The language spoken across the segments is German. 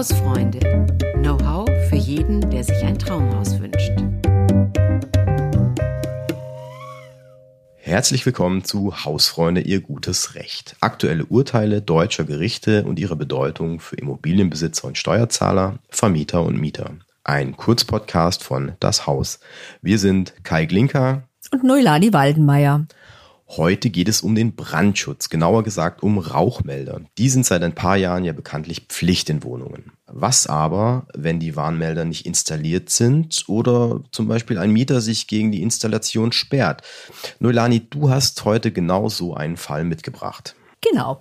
Hausfreunde. Know-how für jeden, der sich ein Traumhaus wünscht. Herzlich willkommen zu Hausfreunde, ihr gutes Recht. Aktuelle Urteile deutscher Gerichte und ihre Bedeutung für Immobilienbesitzer und Steuerzahler, Vermieter und Mieter. Ein Kurzpodcast von Das Haus. Wir sind Kai Glinker und Neulani Waldenmeier. Heute geht es um den Brandschutz, genauer gesagt um Rauchmelder. Die sind seit ein paar Jahren ja bekanntlich Pflicht in Wohnungen. Was aber, wenn die Warnmelder nicht installiert sind oder zum Beispiel ein Mieter sich gegen die Installation sperrt? Noelani, du hast heute genau so einen Fall mitgebracht. Genau.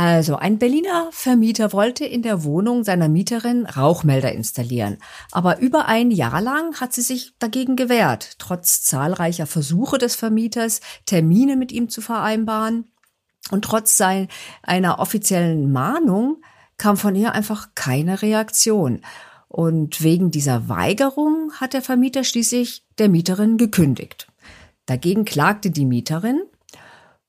Also, ein Berliner Vermieter wollte in der Wohnung seiner Mieterin Rauchmelder installieren. Aber über ein Jahr lang hat sie sich dagegen gewehrt, trotz zahlreicher Versuche des Vermieters, Termine mit ihm zu vereinbaren. Und trotz sein, einer offiziellen Mahnung kam von ihr einfach keine Reaktion. Und wegen dieser Weigerung hat der Vermieter schließlich der Mieterin gekündigt. Dagegen klagte die Mieterin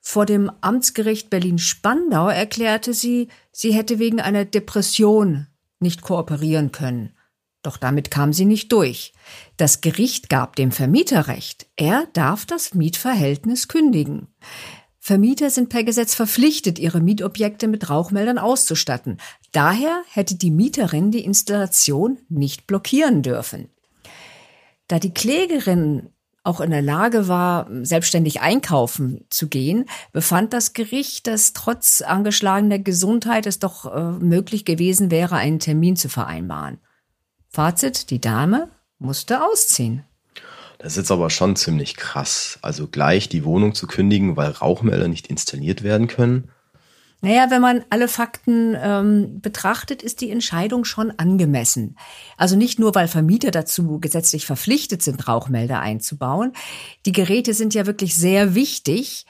vor dem Amtsgericht Berlin-Spandau erklärte sie, sie hätte wegen einer Depression nicht kooperieren können. Doch damit kam sie nicht durch. Das Gericht gab dem Vermieter Recht. Er darf das Mietverhältnis kündigen. Vermieter sind per Gesetz verpflichtet, ihre Mietobjekte mit Rauchmeldern auszustatten. Daher hätte die Mieterin die Installation nicht blockieren dürfen. Da die Klägerin auch in der Lage war, selbstständig einkaufen zu gehen, befand das Gericht, dass trotz angeschlagener Gesundheit es doch äh, möglich gewesen wäre, einen Termin zu vereinbaren. Fazit, die Dame musste ausziehen. Das ist jetzt aber schon ziemlich krass. Also gleich die Wohnung zu kündigen, weil Rauchmelder nicht installiert werden können. Naja, wenn man alle Fakten ähm, betrachtet, ist die Entscheidung schon angemessen. Also nicht nur, weil Vermieter dazu gesetzlich verpflichtet sind, Rauchmelder einzubauen. Die Geräte sind ja wirklich sehr wichtig.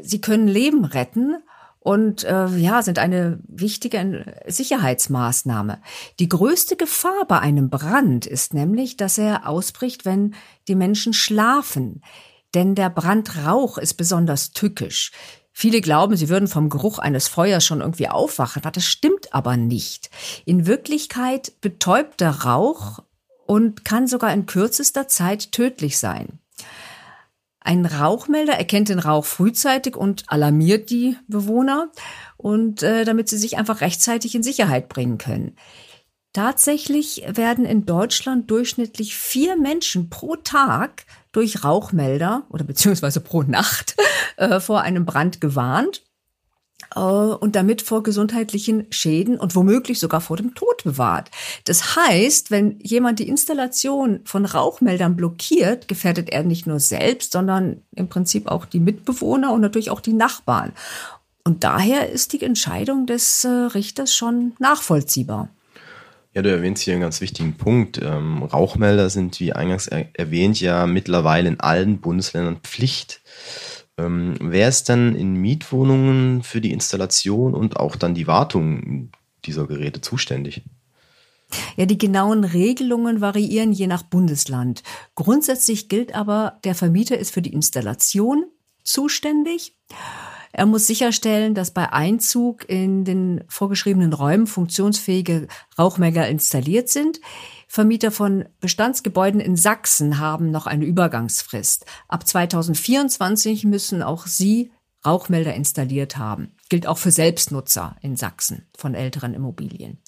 Sie können Leben retten und äh, ja, sind eine wichtige Sicherheitsmaßnahme. Die größte Gefahr bei einem Brand ist nämlich, dass er ausbricht, wenn die Menschen schlafen. Denn der Brandrauch ist besonders tückisch. Viele glauben, sie würden vom Geruch eines Feuers schon irgendwie aufwachen. Das stimmt aber nicht. In Wirklichkeit betäubt der Rauch und kann sogar in kürzester Zeit tödlich sein. Ein Rauchmelder erkennt den Rauch frühzeitig und alarmiert die Bewohner und äh, damit sie sich einfach rechtzeitig in Sicherheit bringen können. Tatsächlich werden in Deutschland durchschnittlich vier Menschen pro Tag durch Rauchmelder oder beziehungsweise pro Nacht äh, vor einem Brand gewarnt äh, und damit vor gesundheitlichen Schäden und womöglich sogar vor dem Tod bewahrt. Das heißt, wenn jemand die Installation von Rauchmeldern blockiert, gefährdet er nicht nur selbst, sondern im Prinzip auch die Mitbewohner und natürlich auch die Nachbarn. Und daher ist die Entscheidung des äh, Richters schon nachvollziehbar. Ja, du erwähnst hier einen ganz wichtigen Punkt. Ähm, Rauchmelder sind, wie eingangs er erwähnt, ja mittlerweile in allen Bundesländern Pflicht. Ähm, wer ist dann in Mietwohnungen für die Installation und auch dann die Wartung dieser Geräte zuständig? Ja, die genauen Regelungen variieren je nach Bundesland. Grundsätzlich gilt aber, der Vermieter ist für die Installation zuständig. Er muss sicherstellen, dass bei Einzug in den vorgeschriebenen Räumen funktionsfähige Rauchmelder installiert sind. Vermieter von Bestandsgebäuden in Sachsen haben noch eine Übergangsfrist. Ab 2024 müssen auch sie Rauchmelder installiert haben. Gilt auch für Selbstnutzer in Sachsen von älteren Immobilien.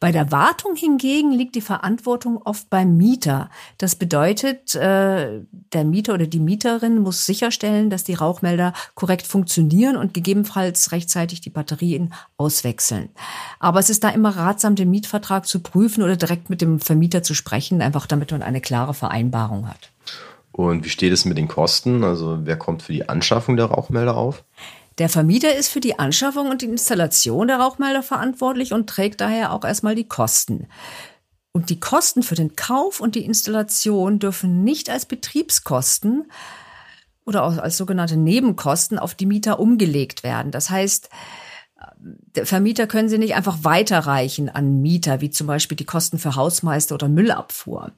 Bei der Wartung hingegen liegt die Verantwortung oft beim Mieter. Das bedeutet, äh, der Mieter oder die Mieterin muss sicherstellen, dass die Rauchmelder korrekt funktionieren und gegebenenfalls rechtzeitig die Batterien auswechseln. Aber es ist da immer ratsam, den Mietvertrag zu prüfen oder direkt mit dem Vermieter zu sprechen, einfach damit man eine klare Vereinbarung hat. Und wie steht es mit den Kosten? Also wer kommt für die Anschaffung der Rauchmelder auf? Der Vermieter ist für die Anschaffung und die Installation der Rauchmelder verantwortlich und trägt daher auch erstmal die Kosten. Und die Kosten für den Kauf und die Installation dürfen nicht als Betriebskosten oder auch als sogenannte Nebenkosten auf die Mieter umgelegt werden. Das heißt, der Vermieter können sie nicht einfach weiterreichen an Mieter, wie zum Beispiel die Kosten für Hausmeister oder Müllabfuhr.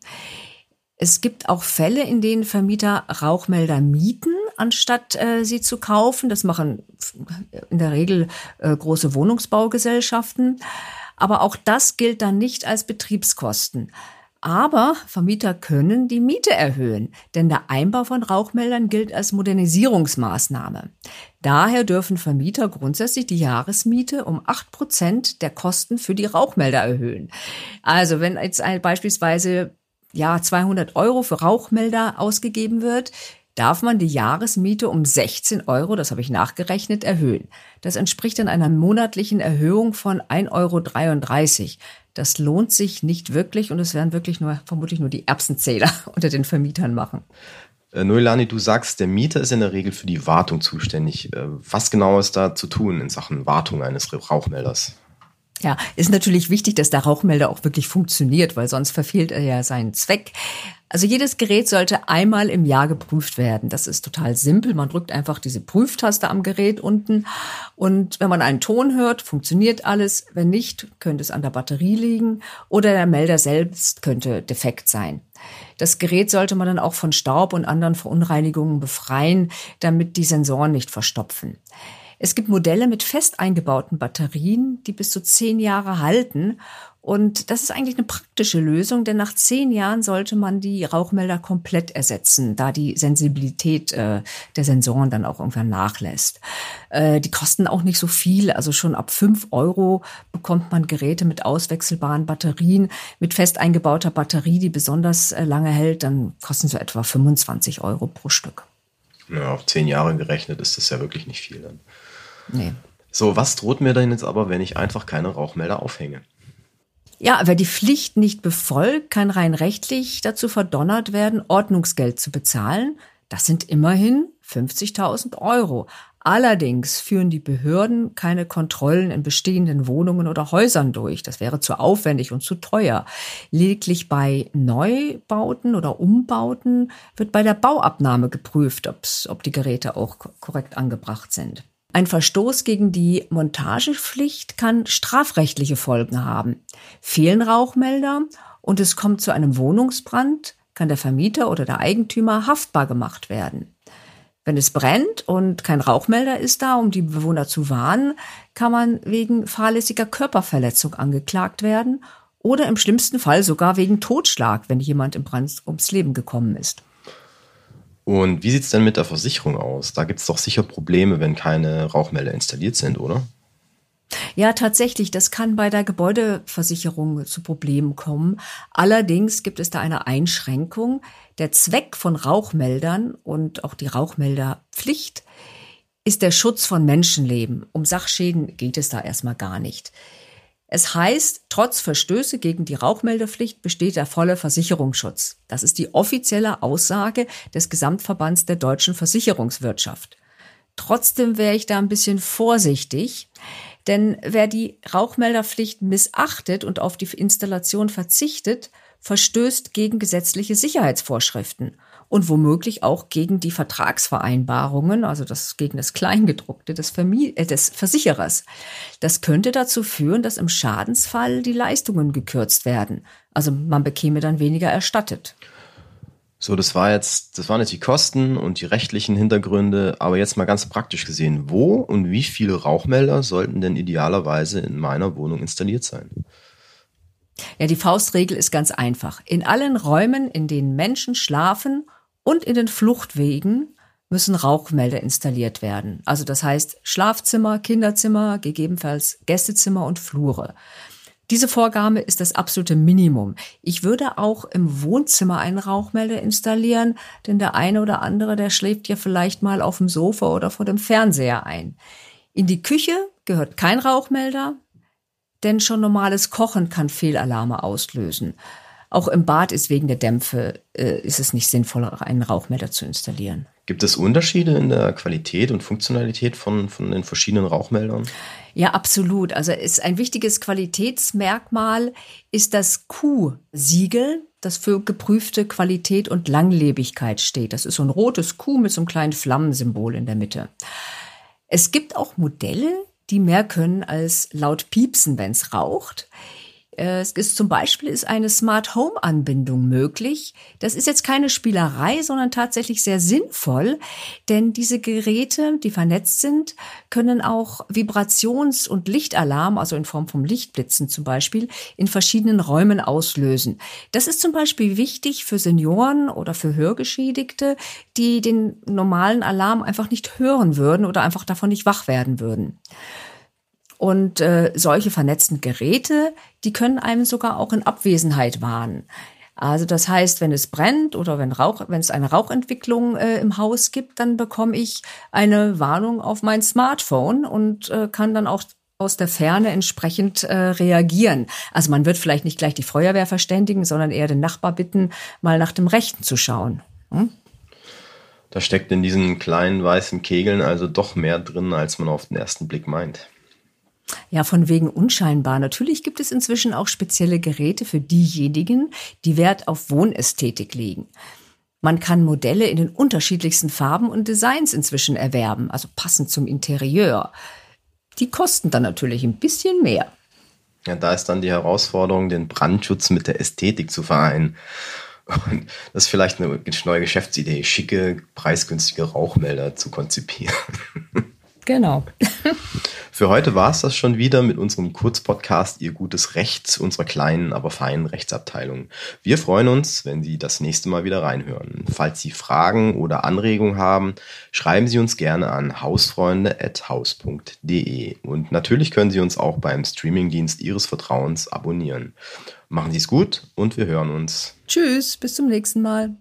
Es gibt auch Fälle, in denen Vermieter Rauchmelder mieten, anstatt äh, sie zu kaufen. Das machen in der Regel äh, große Wohnungsbaugesellschaften. Aber auch das gilt dann nicht als Betriebskosten. Aber Vermieter können die Miete erhöhen, denn der Einbau von Rauchmeldern gilt als Modernisierungsmaßnahme. Daher dürfen Vermieter grundsätzlich die Jahresmiete um acht Prozent der Kosten für die Rauchmelder erhöhen. Also wenn jetzt beispielsweise ja 200 Euro für Rauchmelder ausgegeben wird, darf man die Jahresmiete um 16 Euro, das habe ich nachgerechnet, erhöhen. Das entspricht dann einer monatlichen Erhöhung von 1,33 Euro. Das lohnt sich nicht wirklich und es werden wirklich nur, vermutlich nur die Erbsenzähler unter den Vermietern machen. Äh, Noelani, du sagst, der Mieter ist in der Regel für die Wartung zuständig. Äh, was genau ist da zu tun in Sachen Wartung eines Rauchmelders? Ja, ist natürlich wichtig, dass der Rauchmelder auch wirklich funktioniert, weil sonst verfehlt er ja seinen Zweck. Also jedes Gerät sollte einmal im Jahr geprüft werden. Das ist total simpel. Man drückt einfach diese Prüftaste am Gerät unten und wenn man einen Ton hört, funktioniert alles. Wenn nicht, könnte es an der Batterie liegen oder der Melder selbst könnte defekt sein. Das Gerät sollte man dann auch von Staub und anderen Verunreinigungen befreien, damit die Sensoren nicht verstopfen. Es gibt Modelle mit fest eingebauten Batterien, die bis zu zehn Jahre halten. Und das ist eigentlich eine praktische Lösung, denn nach zehn Jahren sollte man die Rauchmelder komplett ersetzen, da die Sensibilität äh, der Sensoren dann auch irgendwann nachlässt. Äh, die kosten auch nicht so viel, also schon ab fünf Euro bekommt man Geräte mit auswechselbaren Batterien. Mit fest eingebauter Batterie, die besonders äh, lange hält, dann kosten sie etwa 25 Euro pro Stück. Ja, auf zehn Jahre gerechnet ist das ja wirklich nicht viel dann. Nee. So, was droht mir denn jetzt aber, wenn ich einfach keine Rauchmelder aufhänge? Ja, wer die Pflicht nicht befolgt, kann rein rechtlich dazu verdonnert werden, Ordnungsgeld zu bezahlen. Das sind immerhin 50.000 Euro. Allerdings führen die Behörden keine Kontrollen in bestehenden Wohnungen oder Häusern durch. Das wäre zu aufwendig und zu teuer. Lediglich bei Neubauten oder Umbauten wird bei der Bauabnahme geprüft, ob die Geräte auch korrekt angebracht sind. Ein Verstoß gegen die Montagepflicht kann strafrechtliche Folgen haben. Fehlen Rauchmelder und es kommt zu einem Wohnungsbrand, kann der Vermieter oder der Eigentümer haftbar gemacht werden. Wenn es brennt und kein Rauchmelder ist da, um die Bewohner zu warnen, kann man wegen fahrlässiger Körperverletzung angeklagt werden oder im schlimmsten Fall sogar wegen Totschlag, wenn jemand im Brand ums Leben gekommen ist. Und wie sieht es denn mit der Versicherung aus? Da gibt es doch sicher Probleme, wenn keine Rauchmelder installiert sind, oder? Ja, tatsächlich, das kann bei der Gebäudeversicherung zu Problemen kommen. Allerdings gibt es da eine Einschränkung. Der Zweck von Rauchmeldern und auch die Rauchmelderpflicht ist der Schutz von Menschenleben. Um Sachschäden geht es da erstmal gar nicht. Es heißt, trotz Verstöße gegen die Rauchmeldepflicht besteht der volle Versicherungsschutz. Das ist die offizielle Aussage des Gesamtverbands der deutschen Versicherungswirtschaft. Trotzdem wäre ich da ein bisschen vorsichtig, denn wer die Rauchmelderpflicht missachtet und auf die Installation verzichtet, verstößt gegen gesetzliche Sicherheitsvorschriften und womöglich auch gegen die Vertragsvereinbarungen, also das gegen das Kleingedruckte des, Vermi äh, des Versicherers. Das könnte dazu führen, dass im Schadensfall die Leistungen gekürzt werden. Also man bekäme dann weniger erstattet. So, das war jetzt, das waren jetzt die Kosten und die rechtlichen Hintergründe, aber jetzt mal ganz praktisch gesehen, wo und wie viele Rauchmelder sollten denn idealerweise in meiner Wohnung installiert sein? Ja, die Faustregel ist ganz einfach. In allen Räumen, in denen Menschen schlafen und in den Fluchtwegen müssen Rauchmelder installiert werden. Also das heißt Schlafzimmer, Kinderzimmer, gegebenenfalls Gästezimmer und Flure. Diese Vorgabe ist das absolute Minimum. Ich würde auch im Wohnzimmer einen Rauchmelder installieren, denn der eine oder andere, der schläft ja vielleicht mal auf dem Sofa oder vor dem Fernseher ein. In die Küche gehört kein Rauchmelder, denn schon normales Kochen kann Fehlalarme auslösen. Auch im Bad ist wegen der Dämpfe äh, ist es nicht sinnvoll, einen Rauchmelder zu installieren. Gibt es Unterschiede in der Qualität und Funktionalität von, von den verschiedenen Rauchmeldern? Ja, absolut. Also ist ein wichtiges Qualitätsmerkmal ist das Q-Siegel, das für geprüfte Qualität und Langlebigkeit steht. Das ist so ein rotes Q mit so einem kleinen Flammensymbol in der Mitte. Es gibt auch Modelle, die mehr können als laut piepsen, wenn es raucht. Es ist zum Beispiel ist eine Smart Home Anbindung möglich. Das ist jetzt keine Spielerei, sondern tatsächlich sehr sinnvoll, denn diese Geräte, die vernetzt sind, können auch Vibrations- und Lichtalarm, also in Form von Lichtblitzen zum Beispiel, in verschiedenen Räumen auslösen. Das ist zum Beispiel wichtig für Senioren oder für Hörgeschädigte, die den normalen Alarm einfach nicht hören würden oder einfach davon nicht wach werden würden. Und äh, solche vernetzten Geräte, die können einem sogar auch in Abwesenheit warnen. Also das heißt, wenn es brennt oder wenn Rauch, wenn es eine Rauchentwicklung äh, im Haus gibt, dann bekomme ich eine Warnung auf mein Smartphone und äh, kann dann auch aus der Ferne entsprechend äh, reagieren. Also man wird vielleicht nicht gleich die Feuerwehr verständigen, sondern eher den Nachbar bitten, mal nach dem Rechten zu schauen. Hm? Da steckt in diesen kleinen weißen Kegeln also doch mehr drin, als man auf den ersten Blick meint. Ja, von wegen unscheinbar. Natürlich gibt es inzwischen auch spezielle Geräte für diejenigen, die Wert auf Wohnästhetik legen. Man kann Modelle in den unterschiedlichsten Farben und Designs inzwischen erwerben, also passend zum Interieur. Die kosten dann natürlich ein bisschen mehr. Ja, da ist dann die Herausforderung, den Brandschutz mit der Ästhetik zu vereinen. Und das ist vielleicht eine neue Geschäftsidee, schicke, preisgünstige Rauchmelder zu konzipieren. Genau. Für heute war es das schon wieder mit unserem Kurzpodcast Ihr gutes Recht unserer kleinen, aber feinen Rechtsabteilung. Wir freuen uns, wenn Sie das nächste Mal wieder reinhören. Falls Sie Fragen oder Anregungen haben, schreiben Sie uns gerne an hausfreunde.haus.de. Und natürlich können Sie uns auch beim Streamingdienst Ihres Vertrauens abonnieren. Machen Sie es gut und wir hören uns. Tschüss, bis zum nächsten Mal.